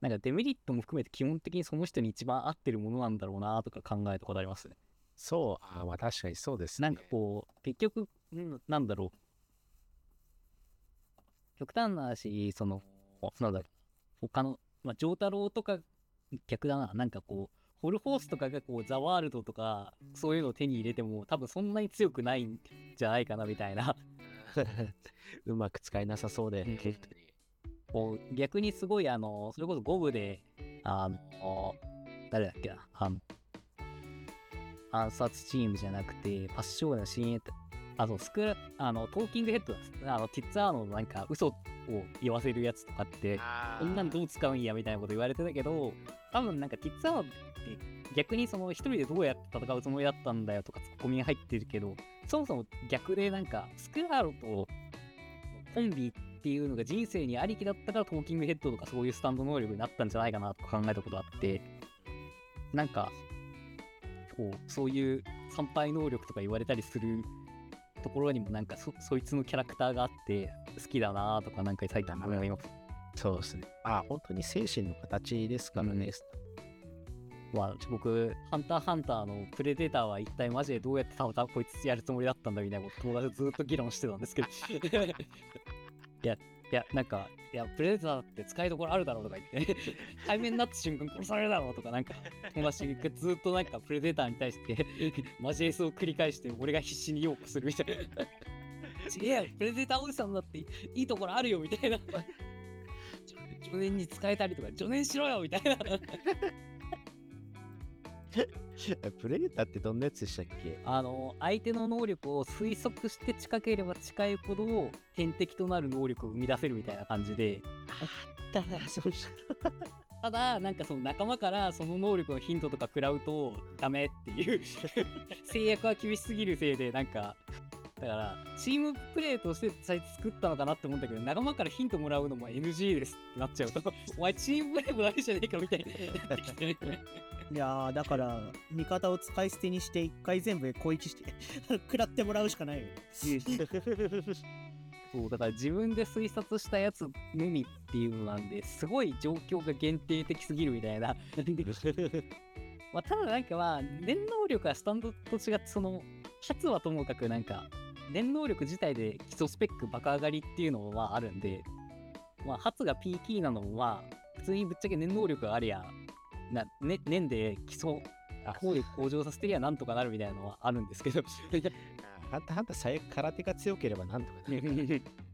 なんかデメリットも含めて基本的にその人に一番合ってるものなんだろうなとか考えたことありますね。そう、あーまあ確かにそうですね。なんかこう、結局、んなんだろう。極端な話、その、なんだろう。他の、まあ、丈太郎とか、逆だな。なんかこう、ホルホースとかがこう、ザワールドとか、そういうのを手に入れても、多分そんなに強くないんじゃないかな、みたいな。うまく使えなさそうで、うんこう、逆にすごい、あの、それこそ五部で、あの、誰だっけな、あの、暗殺チームじゃなくて、パッションな親衛隊、あと、スクラ、あの、トーキングヘッドあの、ティッツァーノのなんか、嘘を言わせるやつとかって、こんなんどう使うんやみたいなこと言われてたけど、多分なんかティッツァーノって逆にその一人でどうやって戦うつもりだったんだよとかツッコミが入ってるけど、そもそも逆でなんかスクラーロとコンビっていうのが人生にありきだったからトーキングヘッドとかそういうスタンド能力になったんじゃないかなとか考えたことあって、なんか、こう、そういう参拝能力とか言われたりするところにもなんかそそいつのキャラクターがあって好きだなとかなんか最近思います。そうですね。あ、本当に精神の形ですからね。まあ、僕、ハンターハンターのプレデターは一体マジでどうやってたまたまこいつやるつもりだったんだみたいなこと友達とずっと議論してたんですけど。いや、いや、なんか、いや、プレデターって使いどころあるだろうとか言って、対面になった瞬間殺されるだろうとか、なんか、友達がずっとなんかプレデターに対して、マジエスを繰り返して、俺が必死に擁護するみたいな。違えよ、プレデターおじさんだっていいところあるよみたいな。助念 に使えたりとか、助念しろよみたいな。プレデターってどんなやつでしたっけ？あの相手の能力を推測して近ければ近いほど天敵となる能力を生み出せるみたいな感じで。だそうた。だなんかその仲間からその能力のヒントとか食らうとダメっていう。制約は厳しすぎるせいでなんかだからチームプレーとして最初作ったのかなって思ったけど仲間からヒントもらうのも NG ですってなっちゃう。と お前チームプレーもダメじゃねえかみたいになってきて いやーだから味方を使い捨てにして一回全部攻撃して 食らってもらうしかないよ。そうだから自分で推察したやつのみっていうのなんですごい状況が限定的すぎるみたいな。まあただなんかまあ念能力はスタンドと違ってそのシャツはともかくなんか念能力自体で基礎スペックバカ上がりっていうのもまああるんでまあ発が P キーなのもまあ普通にぶっちゃけ念能力がありゃな、ね、念で基礎能力向上させてりゃなんとかなるみたいなのはあるんですけどハンターハンター最悪空手が強ければなんとかなる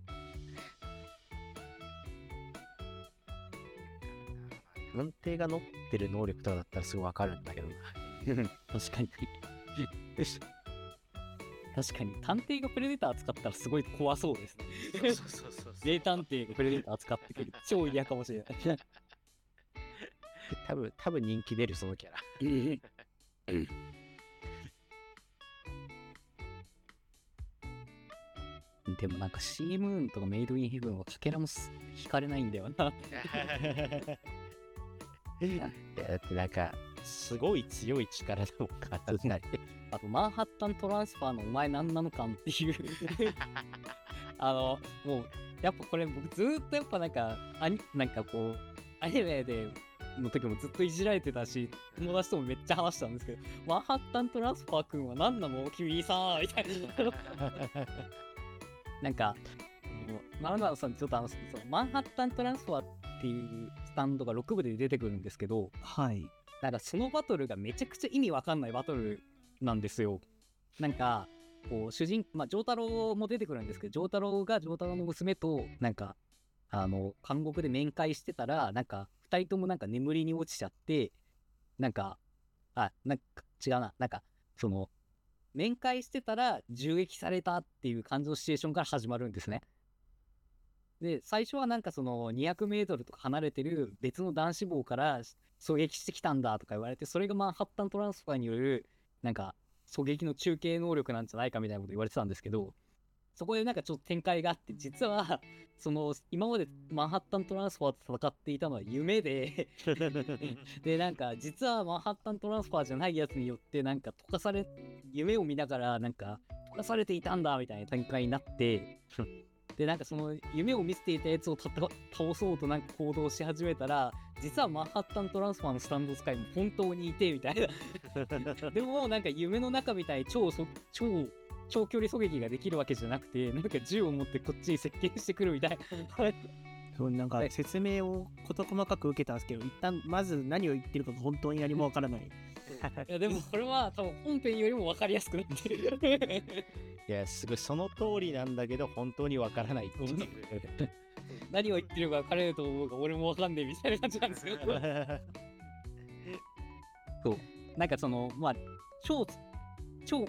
探偵が乗ってる能力とかだったらすごいわかるんだけどな。確かに。確かに、探偵がプレデター使ったらすごい怖そうですね。そうそうそう名探偵がプレデター使ってくる。超嫌かもしれない。多分、多分人気出るそのキャラ。でもなんかシームーンとかメイドインヘブンはかけらもす引かれないんだよな。い やだってなんか、すごい強い力だもん、形なり。あと、マンハッタントランスファーのお前何なのかんっていう。あの、もう、やっぱこれ僕ずーっとやっぱなんか、アニなんかこう、アニメで、の時もずっといじられてたし、友達ともめっちゃ話したんですけど、マンハッタントランスファー君は何なの君さーみたいな。なんか、マンハさん、ちょっとあの、そのマンハッタントランスファーっていうスタンドが6部で出てくるんですけど、はいなんかそのバトルがめちゃくちゃ意味わかんないバトルなんですよ。なんか、こう、主人、まあ、丈太郎も出てくるんですけど、丈太郎が丈太郎の娘と、なんか、あの、監獄で面会してたら、なんか、二人ともなんか眠りに落ちちゃって、なんか、あ、なんか、違うな、なんか、その、面会してたら銃撃されたっていう感じのシチュエーションから始まるんですね。で、最初はなんかその200メートルとか離れてる別の男子棒から狙撃してきたんだとか言われて、それがマンハッタントランスファーによる、なんか、狙撃の中継能力なんじゃないかみたいなこと言われてたんですけど、そこでなんかちょっと展開があって、実は、その、今までマンハッタントランスファーと戦っていたのは夢で、で、なんか、実はマンハッタントランスファーじゃないやつによって、なんか、溶かされ、夢を見ながら、なんか、溶かされていたんだみたいな展開になって、でなんかその夢を見せていたやつを倒そうとなんか行動し始めたら実はマンハッタントランスファーのスタンド使いも本当にいてみたいな。でもなんか夢の中みたいに超そ超長距離狙撃ができるわけじゃなくてなんか銃を持ってこっちに接近してくるみたいな。そうなんかはい。説明を事細かく受けたんですけど、一旦まず何を言ってるかが本当に何もわからない。いやでもこれは多分本編よりも分かりやすくなってる。いや、すごい、その通りなんだけど、本当にわからないっていう。何を言ってるか分かれると思うが俺も分かんねえみたいな感じなんですよ そう。なんかそのまあ超超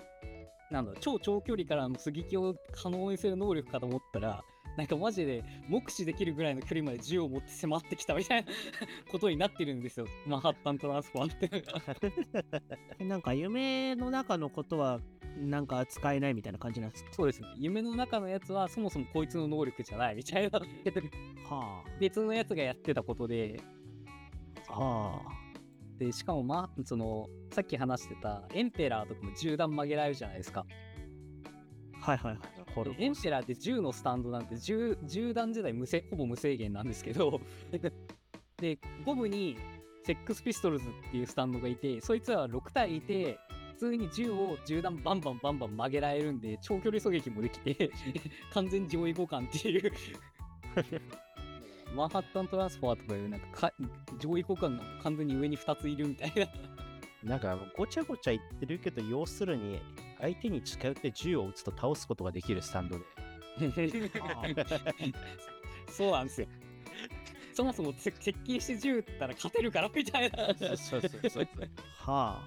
なんだ超長距離からの狙撃を可能にする能力かと思ったらなんかマジで目視できるぐらいの距離まで銃を持って迫ってきたみたいな ことになってるんですよ。マンハッタントランスファーって。なんか夢の中のことはなんか扱えないみたいな感じなんですか？そうですね。夢の中のやつはそもそもこいつの能力じゃないみたいな。は別のやつがやってたことで。あ。はあ。でしかもまあそのさっき話してたエンペラーとかも銃弾曲げられるじゃないですか。はいはいはい。ホルエンペラーって銃のスタンドなんて銃銃弾自体無制ほぼ無制限なんですけど。で5部にセックスピストルズっていうスタンドがいてそいつは6体いて普通に銃を銃弾バンバンバンバン曲げられるんで長距離狙撃もできて 完全上位互換っていう。マンハッタントランスファーとかいうなんかか上位互換が完全に上に2ついるみたいな。なんか、ごちゃごちゃ言ってるけど、要するに、相手に近寄って銃を撃つと倒すことができるスタンドで。そうなんですよ。そもそもせ接近して銃撃ったら勝てるからみたいな。そうそうそう。は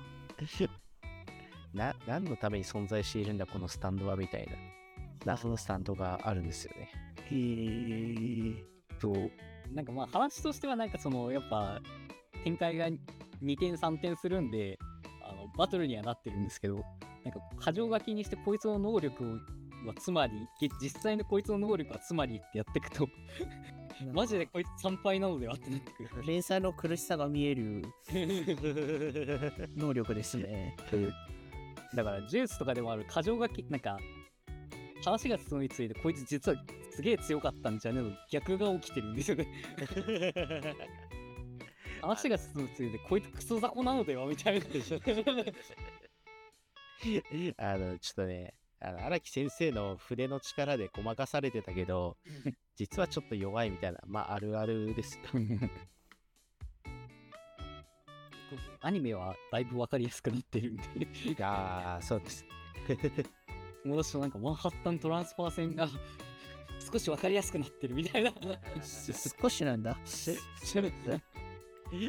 な、何のために存在しているんだ、このスタンドは、みたいな。謎のスタンドがあるんですよね。あ。へえ。そう。なんかまあ話としてはなんかそのやっぱ展開が2点3点するんであのバトルにはなってるんですけどなんか過剰書きにしてこいつの能力はつまりげ実際のこいつの能力はつまりってやっていくとマジでこいつ3敗なのではってなってくる。連載の苦しさが見える能力ですね。だからジュースとかでもある過剰書きなんか話が進みついてこいつ実はすげえ強かったんじゃねえの逆が起きてるんですよね 話が進むついてこいつクソ雑魚なのではみたいな あの、ちょっとね、あの荒木先生の筆の力でごまかされてたけど、実はちょっと弱いみたいな、まあ、あるあるですよ。アニメはだいぶ分かりやすくなってるんでああ、そうです。友達となんかマンハッタントランスファー戦が少し分かりやすくなってるみたいな少しなんだ。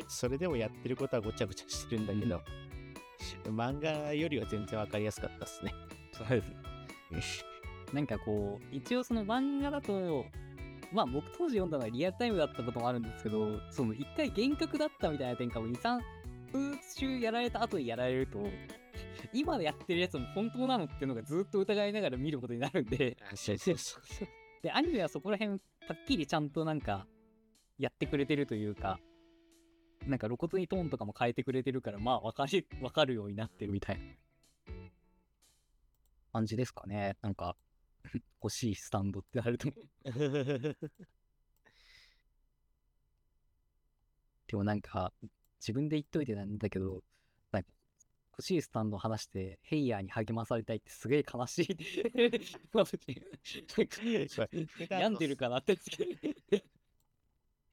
それでもやってることはごちゃごちゃしてるんだけど、漫画よりは全然わかりやすかったですね。よし。なんかこう、一応その漫画だと、まあ僕当時読んだのはリアルタイムだったこともあるんですけど、その一回幻覚だったみたいな展開を2、3数週やられた後にやられると、今やってるやつも本当なのっていうのがずっと疑いながら見ることになるんで、そうそうそうそうで、アニメはそこら辺、はっきりちゃんとなんか、やってくれてるというか、なんか露骨にトーンとかも変えてくれてるから、まあ、わかり、わかるようになってるみたいな感じですかね。なんか、欲しいスタンドってなると。でもなんか、自分で言っといてなんだけど、なんか、欲しいスタンドを話して、ヘイヤーに励まされたいってすげえ悲しい。私病んでるかなって。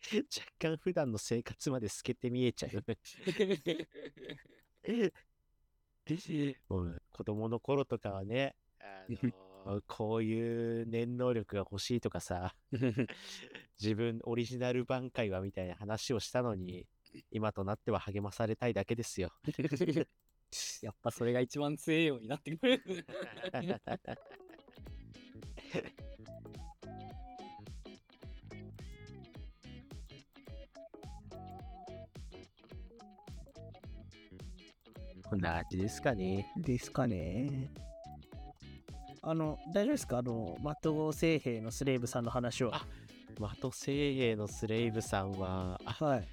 若干普段の生活まで透けて見えちゃう。も う子供の頃とかはね、あの こういう念能力が欲しいとかさ、自分オリジナル挽回はみたいな話をしたのに、今となっては励まされたいだけですよ。やっぱそれが一番強いようになってくる。こんな感じですかね。ですかね。あの、大丈夫ですか？あの、的星兵のスレイブさんの話は。的精鋭のスレイブさんは、あはい。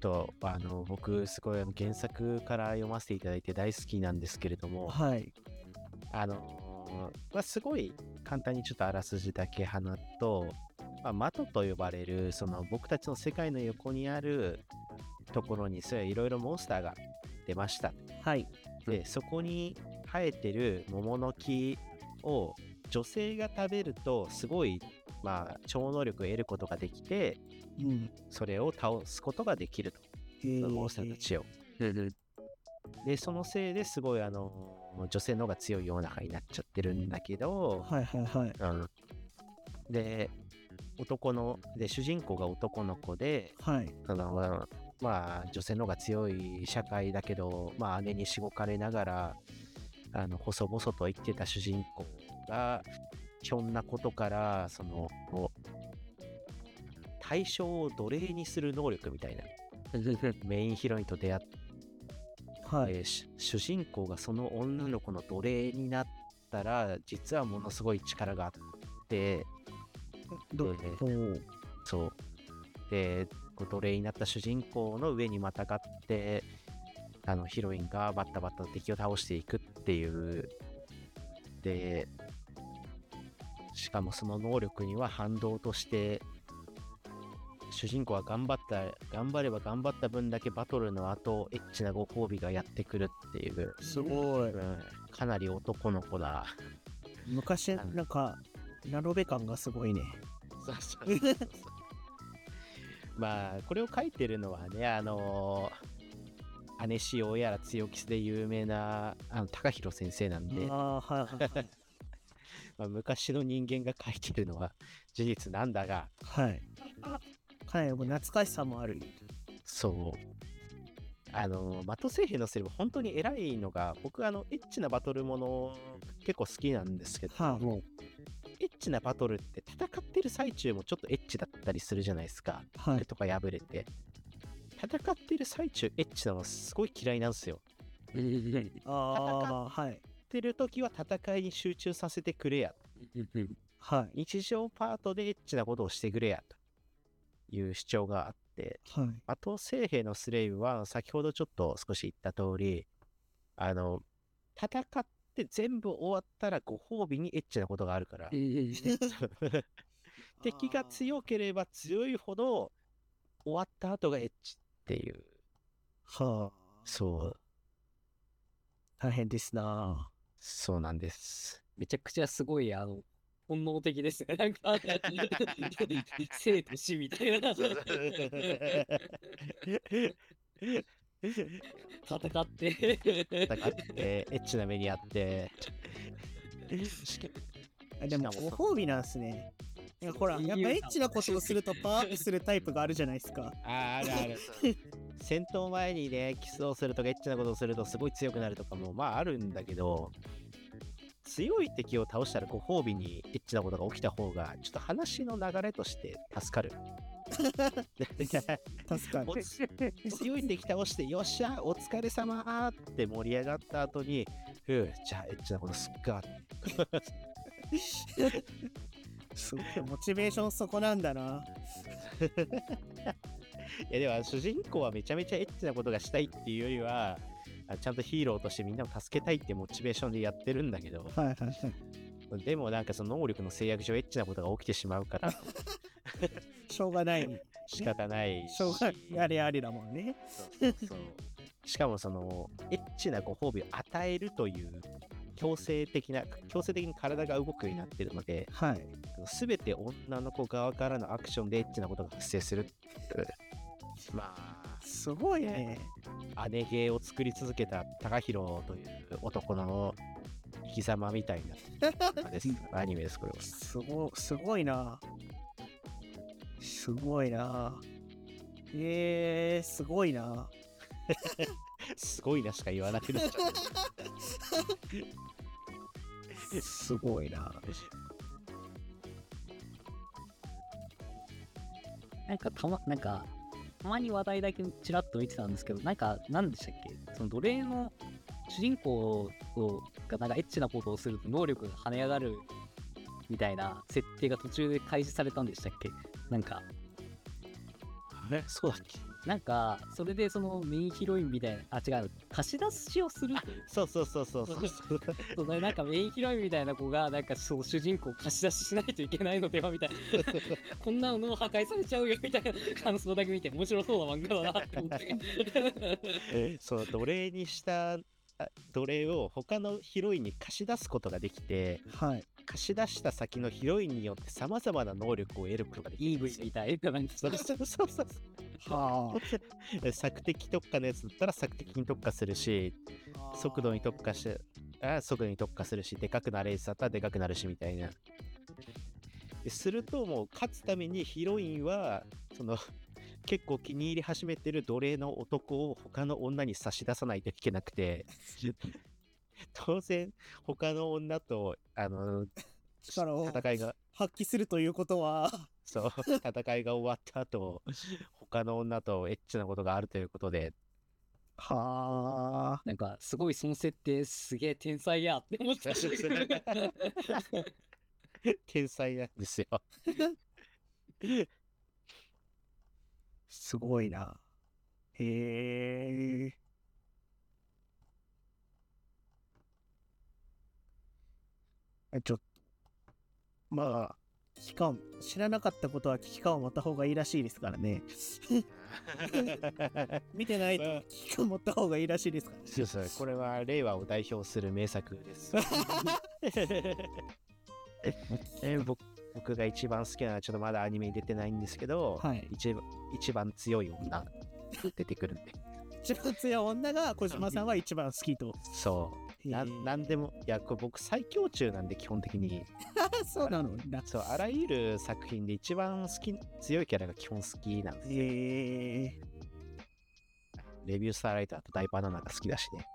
と、あの、僕、すごいあの原作から読ませていただいて大好きなんですけれども、はい。あのーまあ、すごい簡単にちょっとあらすじだけ話すと、まあ、マトと呼ばれるその僕たちの世界の横にあるところにそういろいろモンスターが出ましたはい。でそこに生えてる桃の木を女性が食べるとすごいまあ超能力を得ることができてうん。それを倒すことができるとモンスターたちをでそのせいですごいあの女性の方が強い世の中になっちゃってるんだけど、はいはいはい。うん、で男ので主人公が男の子ではい。あのまあ女性の方が強い社会だけど、まあ、姉にしごかれながらあの細々と生きてた主人公がひょんなことからその対象を奴隷にする能力みたいな メインヒロインと出会ってはい。えーし主人公がその女の子の奴隷になったら実はものすごい力があってそうで奴隷になった主人公の上にまたがってあのヒロインがバッタバッタと敵を倒していくっていうでしかもその能力には反動として主人公は頑張った頑張れば頑張った分だけバトルの後エッチなご褒美がやってくるっていうすごい。うんかなり男の子だ。昔、なんか、ラノベ感がすごいね。そうそうそうそうまあ、これを書いてるのはね、あのー、姉潮やら強キスで有名なあの高弘先生なんで、ああ、はいはいはい。まあ、昔の人間が書いてるのは事実なんだが、はい。かなりもう懐かしさもある。そう。あの、的星兵のセリフ、本当に偉いのが、僕、あの、エッチなバトルもの結構好きなんですけど、はあ、もう、チなバトルって戦ってる最中もちょっとエッチだったりするじゃないですか。はい。とか破れて。戦ってる最中、エッチなのすごい嫌いなんですよ。ああ、はい。てる時は戦いに集中させてくれや。はい。日常パートでエッチなことをしてくれや。という主張があって、はい。あと、聖兵のスレイブは、先ほどちょっと少し言った通り、あの、戦って全部終わったらご褒美にエッチなことがあるから、敵が強ければ強いほど、終わった後がエッチっていう、はあ。そう、大変ですな。そうなんです。めちゃくちゃすごい、あの、本能的ですね。なんか、生と死みたいな。戦って。戦って、エッチな目にあって、あでも、ご褒美なんすね。いやほら、やっぱエッチなことをするとパワーアップするタイプがあるじゃないですか。ああるある。戦闘前にね、キスをするとかエッチなことをするとすごい強くなるとかもまああるんだけど、強い敵を倒したらご褒美にエッチなことが起きた方が、ちょっと話の流れとして助かる。確かに。強い敵倒して、よっしゃ、お疲れ様ーって盛り上がった後に、ふう、じゃあエッチなことすっか。すごい、モチベーションそこなんだな。いやでも主人公はめちゃめちゃエッチなことがしたいっていうよりは、あちゃんとヒーローとしてみんなを助けたいってモチベーションでやってるんだけど、はいはいはい。でもなんかその能力の制約上エッチなことが起きてしまうからしょうがない。仕方ないしょうがない。あれあれだもんね。そうしかもそのエッチなご褒美を与えるという強制的な強制的に体が動くようになってるのではい。全て女の子側からのアクションでエッチなことが発生するまあすごいね。姉芸を作り続けた高弘という男の生き様みたいな アニメですこれはすごすごいな。すごいな。えー、すごいな。すごいなしか言わなくなっちゃうすごいな。なんかたま、なんか、たまに話題だけちらっと見てたんですけど、なんか、なんでしたっけ？その奴隷の主人公をがなんかエッチなことをすると能力が跳ね上がるみたいな設定が途中で開始されたんでしたっけ？なんか、え？そうだっけ？なんか、それでそのメインヒロインみたいな、あ、違う、貸し出しをする？そうそうそうそうそうそう。と、そのなんかメインヒロインみたいな子が、なんかそう主人公を貸し出ししないといけないのではみたいな、こんなのも破壊されちゃうよみたいな感想だけ見て、面白そうな漫画だなって思って。そう、奴隷にしたあ奴隷を他のヒロインに貸し出すことができて、はい。貸し出した先のヒロインによって様々な能力を得ることができる。EV みたいな、そうそうそうそうは索敵特化のやつだったら索敵に特化するし、あ。速度に特化して、あ速度に特化するし、でかくなるやつだったらでかくなるしみたいな。でするともう勝つためにヒロインは、その、結構気に入り始めてる奴隷の男を他の女に差し出さないといけなくて、当然他の女と、あの、力を戦いが、発揮するということは、そう、戦いが終わった後、他の女とエッチなことがあるということで、はあ。なんか、すごいその設定すげえ天才やって思った。天才なんですよ。すごいな。へえ。ちょっと。まあ、危機感、知らなかったことは危機感を持った方がいいらしいですからね。見てないと危機感持った方がいいらしいですからね。そうそう、これは令和を代表する名作です。え僕僕が一番好きなのはちょっとまだアニメに出てないんですけど、はい。一番一番強い女出てくるんで。一番強い女が小島さんは一番好きと。そう。なへーなんでも、いや、これ僕最強中なんで基本的に。そうなのな。そう、あらゆる作品で一番好き、強いキャラが基本好きなんです。へえ。レビュースターライターと大バナナが好きだしね。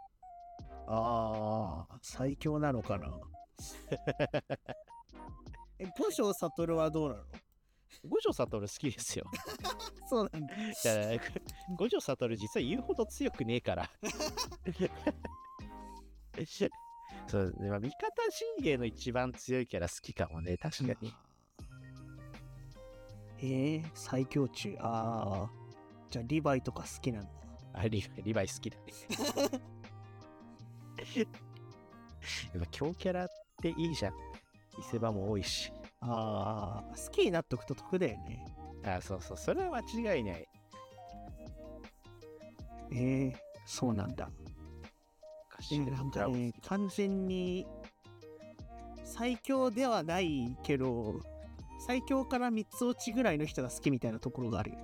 ああ、最強なのかな。え、五条悟はどうなの？五条悟好きですよ。そうなんだ。五条悟実は言うほど強くねえから。そう、でまあ、味方陣営の一番強いキャラ好きかもね、確かに。えー、最強中。ああ。じゃあ、リヴァイとか好きなんだ。あリヴァイリヴァイ好きだね。やっぱ強キャラっていいじゃん。見せ場も多いし。ああ、好きになっとくと得だよね。あそうそう、それは間違いない。えー、そうなんだ。えーなんかね、完全に最強ではないけど、最強から3つ落ちぐらいの人が好きみたいなところがあるよ。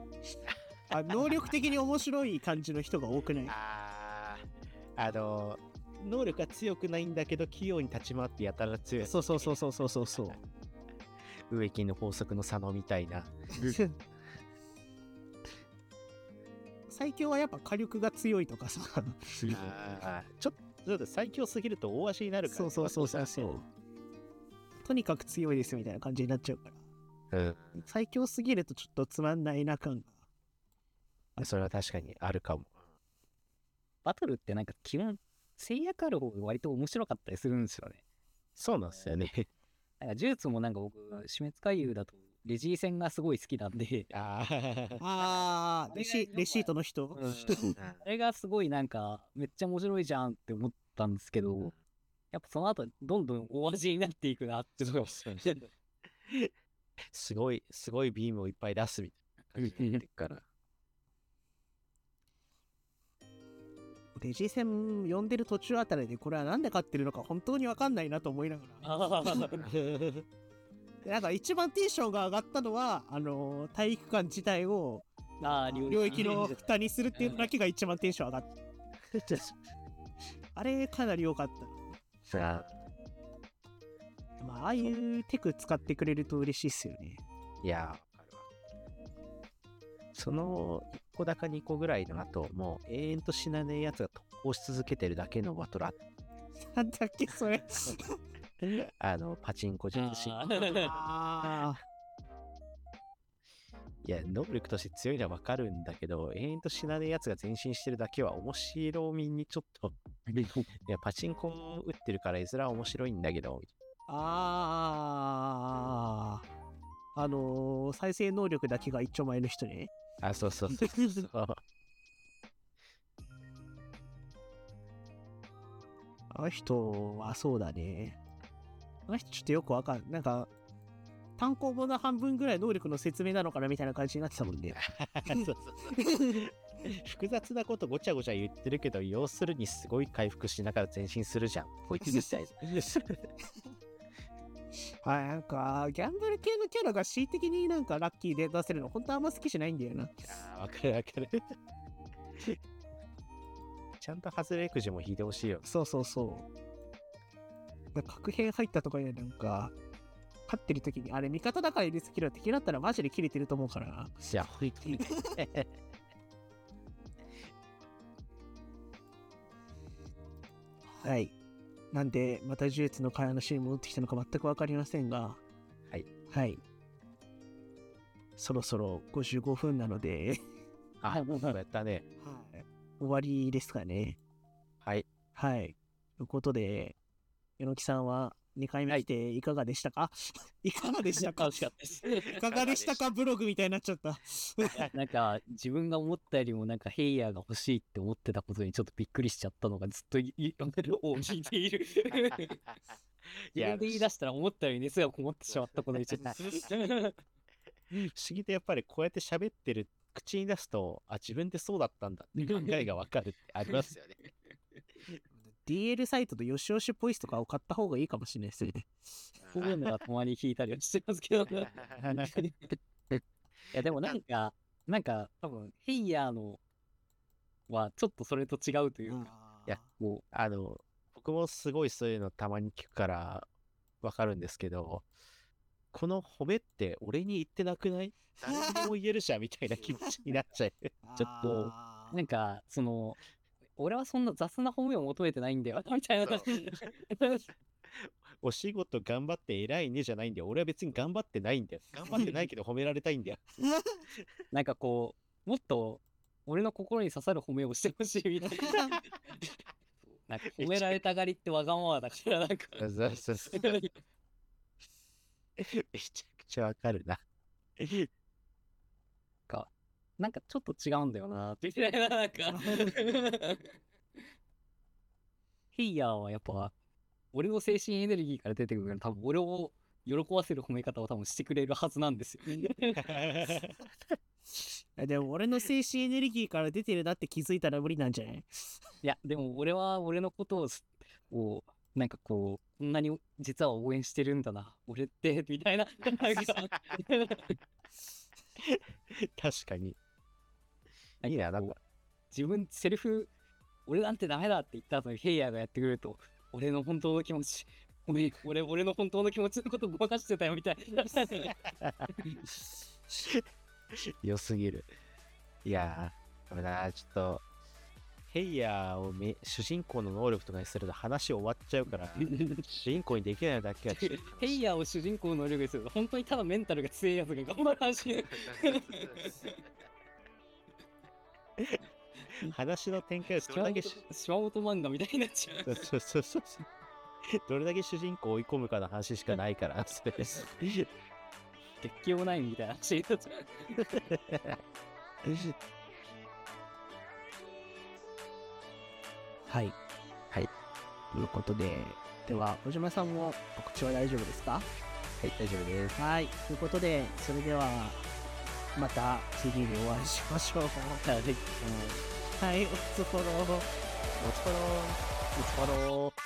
あ能力的に面白い感じの人が多くない？あーあの、能力が強くないんだけど、器用に立ち回ってやたら強い。そうそうそうそうそうそうそう。植木の法則の佐野みたいな。最強はやっぱ火力が強いとかさ。ちょっと最強すぎると大足になるから、そうそうそうそうそう。とにかく強いですみたいな感じになっちゃうから。うん。最強すぎるとちょっとつまんないな感が。それは確かにあるかも。バトルってなんか基本、制約ある方が割と面白かったりするんですよね。そうなんですよね。なんか呪術もなんか僕、死滅回遊だと、レジー戦がすごい好きなんで、あー。あー、レシレシートの人、あれがすごいなんか、めっちゃ面白いじゃんって思ったんですけど、やっぱその後、どんどん大味になっていくなってのがすごい、すごいビームをいっぱい出すみたいな感じになってるから。レジ戦読んでる途中あたりでこれはなんで勝ってるのか本当にわかんないなと思いながら。なんか一番テンションが上がったのは、あのー体育館自体をあー、領域の蓋にするっていうのだけが一番テンション上がった。あれかなり良かった。さあ、まあ、ああいうテク使ってくれると嬉しいっすよね。いやー、わかるわ。その1個だか2個ぐらいの後、もう永遠と死なねえやつが特攻し続けてるだけのバトルあっ なんだっけ、それ。あの、パチンコ術師。いや、能力として強いのはわかるんだけど、永遠と死なねえやつが前進してるだけは面白みにちょっと、いや、パチンコ打ってるから絵面は面白いんだけど、あ。ああ。あのー再生能力だけが一丁前の人ね。あ、そうそうそうそう。あの人はそうだね。あの人ちょっとよくわかんなんか、単行本の半分ぐらい能力の説明なのかなみたいな感じになってたもんね。そうそうそう複雑なことごちゃごちゃ言ってるけど、要するにすごい回復しながら前進するじゃん。こいつ絶対。はい、なんか、ギャンブル系のキャラが恣意的になんかラッキーで出せるの、本当あんま好きじゃないんだよな。わかるわかる。ちゃんと外れくじも引いてほしいよ。そうそうそう。なんか確変入ったとかでなんか、勝ってる時に、あれ味方だから入れすぎる敵だったらマジで切れてると思うからな。いや、本当に。はい。なんで、また呪術の会話のシーン戻ってきたのか全くわかりませんが、はい。はい。そろそろ55分なので、あ、もうやったね。はい、終わりですかね。はい。はい。ということで、榎木さんは2回目来ていかがでしたか、い、かがでしたか？いかがでしたか？ブログみたいになっちゃった。なんか自分が思ったよりもなんかヘイヤーが欲しいって思ってたことにちょっとびっくりしちゃったのがずっといいを聞いている。いや 自分で言い出したら思ったより熱がこもってしまったことにちょっと。不思議とやっぱりこうやって喋ってる口に出すとあ自分でそうだったんだって考えがわかるってありますよね DL サイトとよしよしポイスとかを買った方がいいかもしれないですね。こういうのがたまに聞いたりはしてますけど。いやでもなんか、なんか多分ヘイヤーのはちょっとそれと違うというか、いやもうあの僕もすごいそういうのたまに聞くからわかるんですけどこの褒めって俺に言ってなくない？誰にでも言えるじゃんみたいな気持ちになっちゃう。ちょっとなんかその俺はそんな雑な褒めを求めてないんだよみたいな お仕事頑張って偉いねじゃないんだよ。俺は別に頑張ってないんだよ。頑張ってないけど褒められたいんだよ。なんかこうもっと俺の心に刺さる褒めをしてほしいみたいな。なんか褒められたがりってわがままだからなんか。めちゃくちゃわかるななんかちょっと違うんだよな。ってみたいななんかヘイヤーはやっぱ俺の精神エネルギーから出てくるから多分俺を喜ばせる褒め方を多分してくれるはずなんですよ。いでも俺の精神エネルギーから出てるなって気づいたら無理なんじゃない？いやでも俺は俺のことをなんかこうこんなに実は応援してるんだな。俺ってみたいな 確かにい。いななんか自分セルフ俺なんてダメだって言った後にヘイヤーがやってくると俺の本当の気持ちごめん俺俺の本当の気持ちのことごまかしてたよみたいな。良すぎる。いやーこれなちょっとヘイヤーをめ主人公の能力とかにすると話終わっちゃうから主人公にできないだけはちょっとヘイヤーを主人公の能力にすると本当にただメンタルが強いやつが頑張る話 話の展開を どれだけし島本漫画みたいになっちゃうそうそうそうそう どれだけ主人公を追い込むかの話しかないからそれです鉄器もないみたいな話になっちゃうはい。はい。ということで、では、小島さんも告知は大丈夫ですか？はい大丈夫ですはい。ということで、それでは、また次にお会いしましょう。はい、おつぽろ。お疲れお疲れ